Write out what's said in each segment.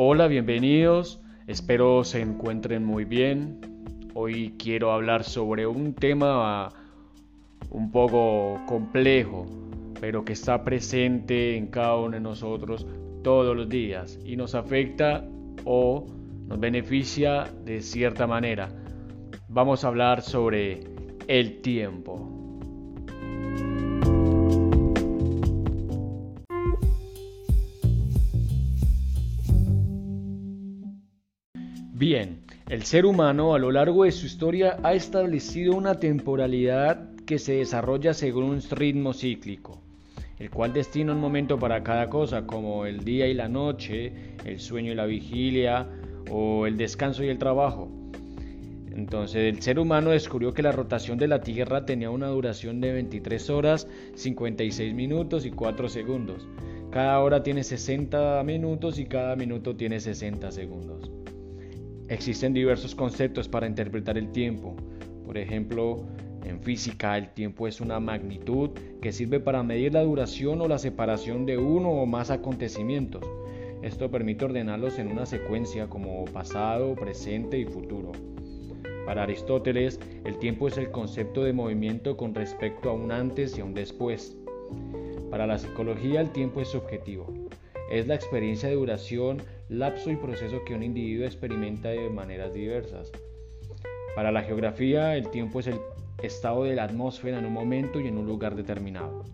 Hola, bienvenidos. Espero se encuentren muy bien. Hoy quiero hablar sobre un tema un poco complejo, pero que está presente en cada uno de nosotros todos los días y nos afecta o nos beneficia de cierta manera. Vamos a hablar sobre el tiempo. Bien, el ser humano a lo largo de su historia ha establecido una temporalidad que se desarrolla según un ritmo cíclico, el cual destina un momento para cada cosa, como el día y la noche, el sueño y la vigilia, o el descanso y el trabajo. Entonces el ser humano descubrió que la rotación de la Tierra tenía una duración de 23 horas, 56 minutos y 4 segundos. Cada hora tiene 60 minutos y cada minuto tiene 60 segundos. Existen diversos conceptos para interpretar el tiempo. Por ejemplo, en física el tiempo es una magnitud que sirve para medir la duración o la separación de uno o más acontecimientos. Esto permite ordenarlos en una secuencia como pasado, presente y futuro. Para Aristóteles, el tiempo es el concepto de movimiento con respecto a un antes y a un después. Para la psicología, el tiempo es subjetivo. Es la experiencia de duración lapso y proceso que un individuo experimenta de maneras diversas. Para la geografía, el tiempo es el estado de la atmósfera en un momento y en un lugar determinado,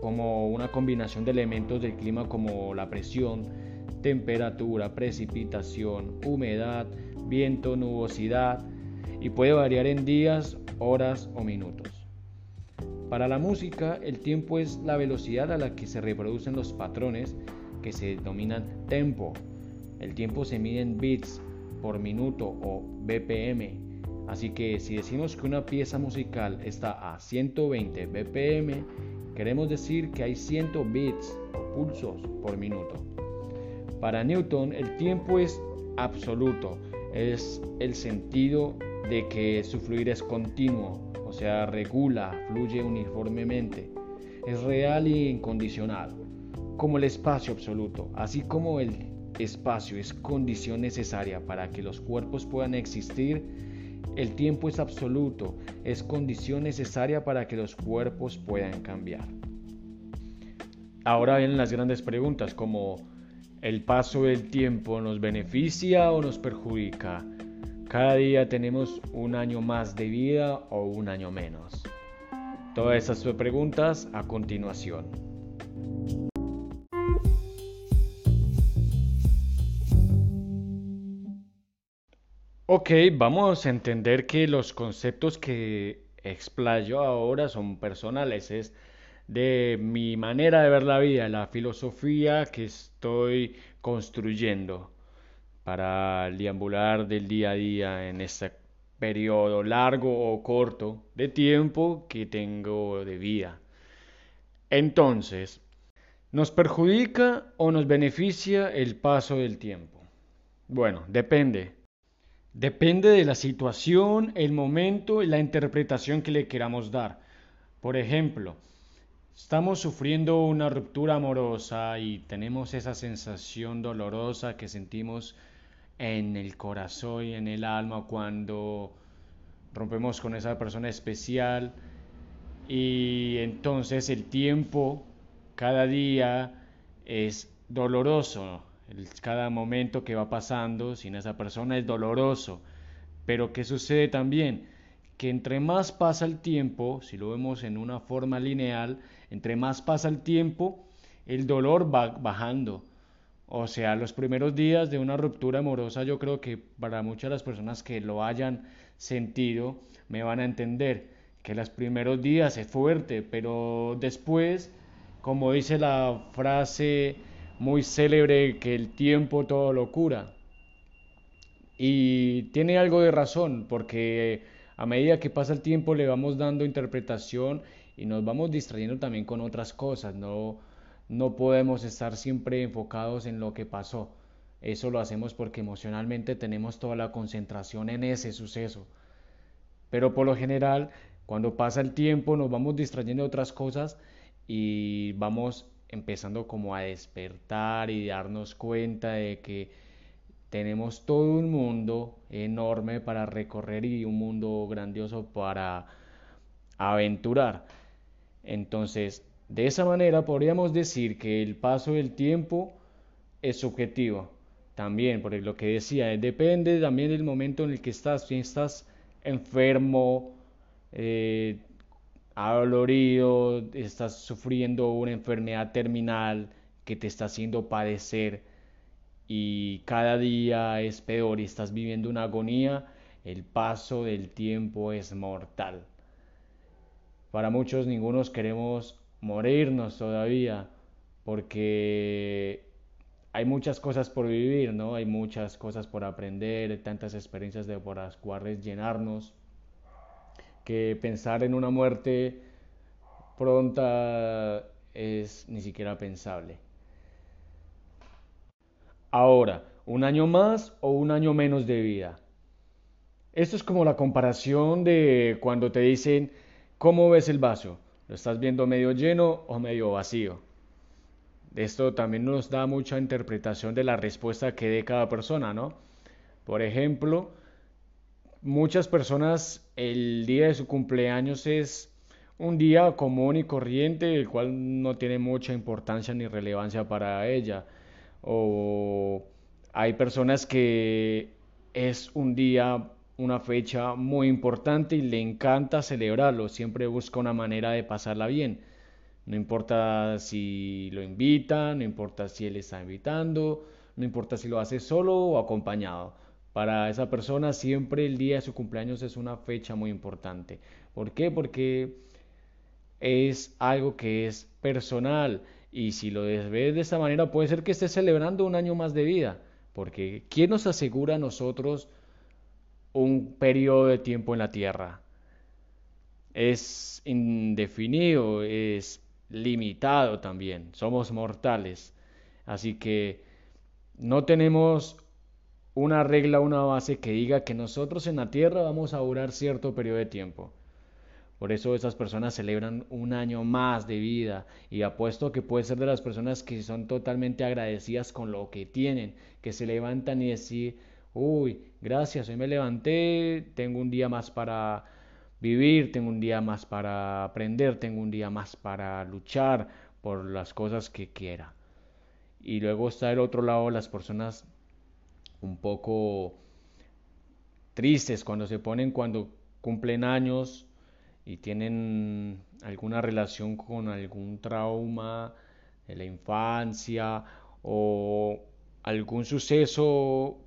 como una combinación de elementos del clima como la presión, temperatura, precipitación, humedad, viento, nubosidad, y puede variar en días, horas o minutos. Para la música, el tiempo es la velocidad a la que se reproducen los patrones que se denominan tempo, el tiempo se mide en bits por minuto o BPM. Así que si decimos que una pieza musical está a 120 BPM, queremos decir que hay 100 bits o pulsos por minuto. Para Newton el tiempo es absoluto, es el sentido de que su fluir es continuo, o sea, regula, fluye uniformemente, es real y incondicional, como el espacio absoluto, así como el espacio es condición necesaria para que los cuerpos puedan existir, el tiempo es absoluto, es condición necesaria para que los cuerpos puedan cambiar. Ahora vienen las grandes preguntas como ¿el paso del tiempo nos beneficia o nos perjudica? Cada día tenemos un año más de vida o un año menos. Todas esas preguntas a continuación. Ok, vamos a entender que los conceptos que explayo ahora son personales, es de mi manera de ver la vida, la filosofía que estoy construyendo para deambular del día a día en este periodo largo o corto de tiempo que tengo de vida. Entonces, ¿nos perjudica o nos beneficia el paso del tiempo? Bueno, depende. Depende de la situación, el momento y la interpretación que le queramos dar. Por ejemplo, estamos sufriendo una ruptura amorosa y tenemos esa sensación dolorosa que sentimos en el corazón y en el alma cuando rompemos con esa persona especial y entonces el tiempo cada día es doloroso cada momento que va pasando sin esa persona es doloroso. Pero ¿qué sucede también? Que entre más pasa el tiempo, si lo vemos en una forma lineal, entre más pasa el tiempo, el dolor va bajando. O sea, los primeros días de una ruptura amorosa, yo creo que para muchas las personas que lo hayan sentido, me van a entender que los primeros días es fuerte, pero después, como dice la frase muy célebre que el tiempo todo lo cura. Y tiene algo de razón, porque a medida que pasa el tiempo le vamos dando interpretación y nos vamos distrayendo también con otras cosas. No, no podemos estar siempre enfocados en lo que pasó. Eso lo hacemos porque emocionalmente tenemos toda la concentración en ese suceso. Pero por lo general, cuando pasa el tiempo, nos vamos distrayendo de otras cosas y vamos empezando como a despertar y darnos cuenta de que tenemos todo un mundo enorme para recorrer y un mundo grandioso para aventurar. Entonces, de esa manera podríamos decir que el paso del tiempo es subjetivo. También, por lo que decía, depende también del momento en el que estás. Si estás enfermo, eh, adolorido, estás sufriendo una enfermedad terminal que te está haciendo padecer y cada día es peor y estás viviendo una agonía, el paso del tiempo es mortal. Para muchos ningunos queremos morirnos todavía porque hay muchas cosas por vivir, ¿no? Hay muchas cosas por aprender, tantas experiencias de por las cuales llenarnos, que pensar en una muerte pronta es ni siquiera pensable. Ahora, ¿un año más o un año menos de vida? Esto es como la comparación de cuando te dicen, ¿cómo ves el vaso? ¿Lo estás viendo medio lleno o medio vacío? Esto también nos da mucha interpretación de la respuesta que dé cada persona, ¿no? Por ejemplo, muchas personas el día de su cumpleaños es un día común y corriente, el cual no tiene mucha importancia ni relevancia para ella. O hay personas que es un día, una fecha muy importante y le encanta celebrarlo, siempre busca una manera de pasarla bien. No importa si lo invita, no importa si él está invitando, no importa si lo hace solo o acompañado. Para esa persona siempre el día de su cumpleaños es una fecha muy importante. ¿Por qué? Porque es algo que es personal y si lo ves de esa manera puede ser que esté celebrando un año más de vida. Porque ¿quién nos asegura a nosotros un periodo de tiempo en la tierra? Es indefinido, es limitado también, somos mortales. Así que no tenemos una regla, una base que diga que nosotros en la tierra vamos a durar cierto periodo de tiempo. Por eso esas personas celebran un año más de vida y apuesto que puede ser de las personas que son totalmente agradecidas con lo que tienen, que se levantan y decir, uy, gracias, hoy me levanté, tengo un día más para vivir, tengo un día más para aprender, tengo un día más para luchar por las cosas que quiera. Y luego está el otro lado, las personas un poco tristes cuando se ponen, cuando cumplen años y tienen alguna relación con algún trauma de la infancia o algún suceso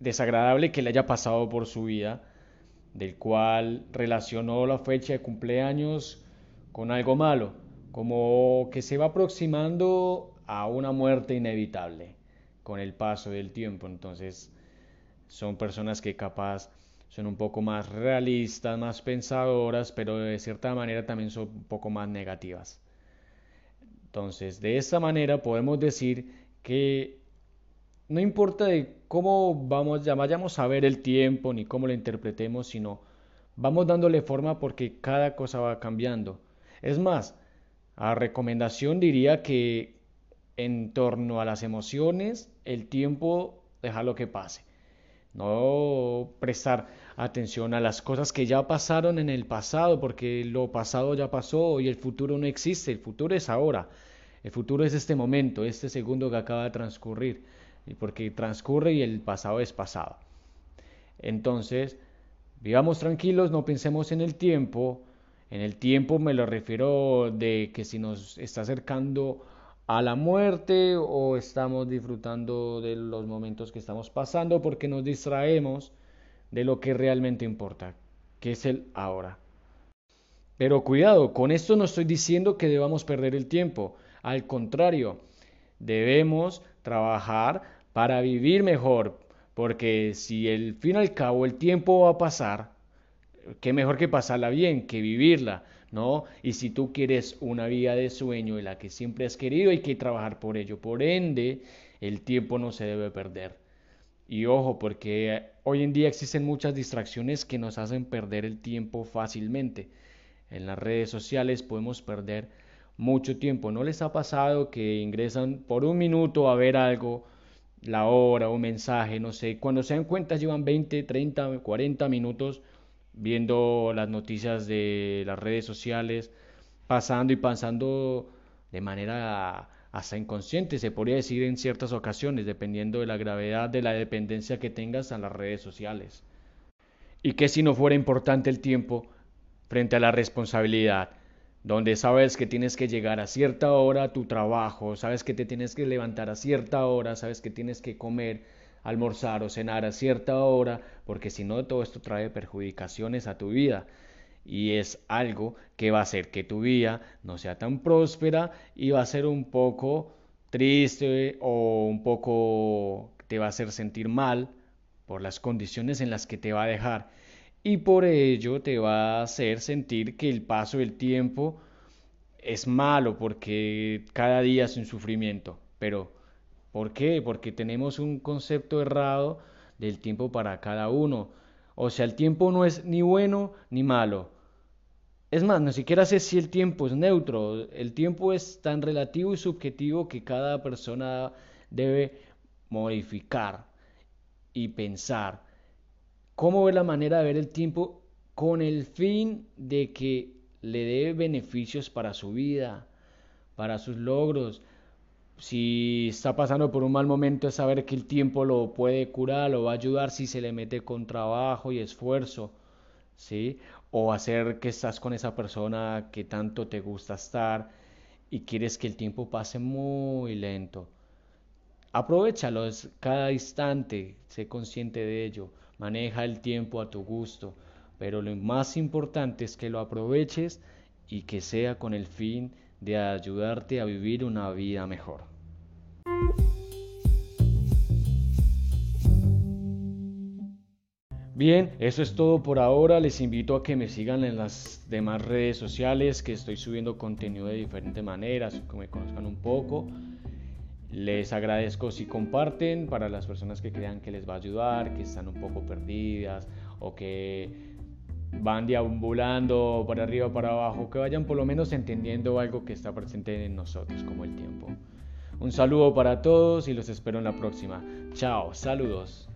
desagradable que le haya pasado por su vida del cual relacionó la fecha de cumpleaños con algo malo, como que se va aproximando a una muerte inevitable con el paso del tiempo. Entonces son personas que capaz son un poco más realistas, más pensadoras, pero de cierta manera también son un poco más negativas. Entonces, de esta manera podemos decir que no importa de cómo vamos, ya vayamos a ver el tiempo ni cómo lo interpretemos, sino vamos dándole forma porque cada cosa va cambiando. Es más, a recomendación diría que en torno a las emociones, el tiempo lo que pase. No prestar atención a las cosas que ya pasaron en el pasado, porque lo pasado ya pasó y el futuro no existe. El futuro es ahora. El futuro es este momento, este segundo que acaba de transcurrir porque transcurre y el pasado es pasado. Entonces, vivamos tranquilos, no pensemos en el tiempo. En el tiempo me lo refiero de que si nos está acercando a la muerte o estamos disfrutando de los momentos que estamos pasando porque nos distraemos de lo que realmente importa, que es el ahora. Pero cuidado, con esto no estoy diciendo que debamos perder el tiempo. Al contrario, debemos trabajar para vivir mejor, porque si el fin al cabo el tiempo va a pasar, qué mejor que pasarla bien, que vivirla, ¿no? Y si tú quieres una vida de sueño en la que siempre has querido, hay que trabajar por ello. Por ende, el tiempo no se debe perder. Y ojo, porque hoy en día existen muchas distracciones que nos hacen perder el tiempo fácilmente. En las redes sociales podemos perder mucho tiempo. ¿No les ha pasado que ingresan por un minuto a ver algo, la hora, un mensaje, no sé, cuando se dan cuenta llevan 20, 30, 40 minutos viendo las noticias de las redes sociales, pasando y pasando de manera hasta inconsciente, se podría decir en ciertas ocasiones, dependiendo de la gravedad de la dependencia que tengas a las redes sociales. Y que si no fuera importante el tiempo frente a la responsabilidad, donde sabes que tienes que llegar a cierta hora a tu trabajo, sabes que te tienes que levantar a cierta hora, sabes que tienes que comer, almorzar o cenar a cierta hora, porque si no todo esto trae perjudicaciones a tu vida y es algo que va a hacer que tu vida no sea tan próspera y va a ser un poco triste o un poco te va a hacer sentir mal por las condiciones en las que te va a dejar y por ello te va a hacer sentir que el paso del tiempo es malo porque cada día es un sufrimiento. Pero, ¿por qué? Porque tenemos un concepto errado del tiempo para cada uno. O sea, el tiempo no es ni bueno ni malo. Es más, ni siquiera sé si el tiempo es neutro. El tiempo es tan relativo y subjetivo que cada persona debe modificar y pensar cómo ver la manera de ver el tiempo con el fin de que le dé beneficios para su vida, para sus logros. Si está pasando por un mal momento es saber que el tiempo lo puede curar, lo va a ayudar si se le mete con trabajo y esfuerzo. ¿sí? O hacer que estás con esa persona que tanto te gusta estar y quieres que el tiempo pase muy lento. Aprovechalo cada instante, sé consciente de ello, maneja el tiempo a tu gusto, pero lo más importante es que lo aproveches y que sea con el fin de ayudarte a vivir una vida mejor. Bien, eso es todo por ahora. Les invito a que me sigan en las demás redes sociales, que estoy subiendo contenido de diferentes maneras, que me conozcan un poco. Les agradezco si comparten para las personas que crean que les va a ayudar, que están un poco perdidas o que van deambulando para arriba para abajo, que vayan por lo menos entendiendo algo que está presente en nosotros, como el tiempo. Un saludo para todos y los espero en la próxima. Chao, saludos.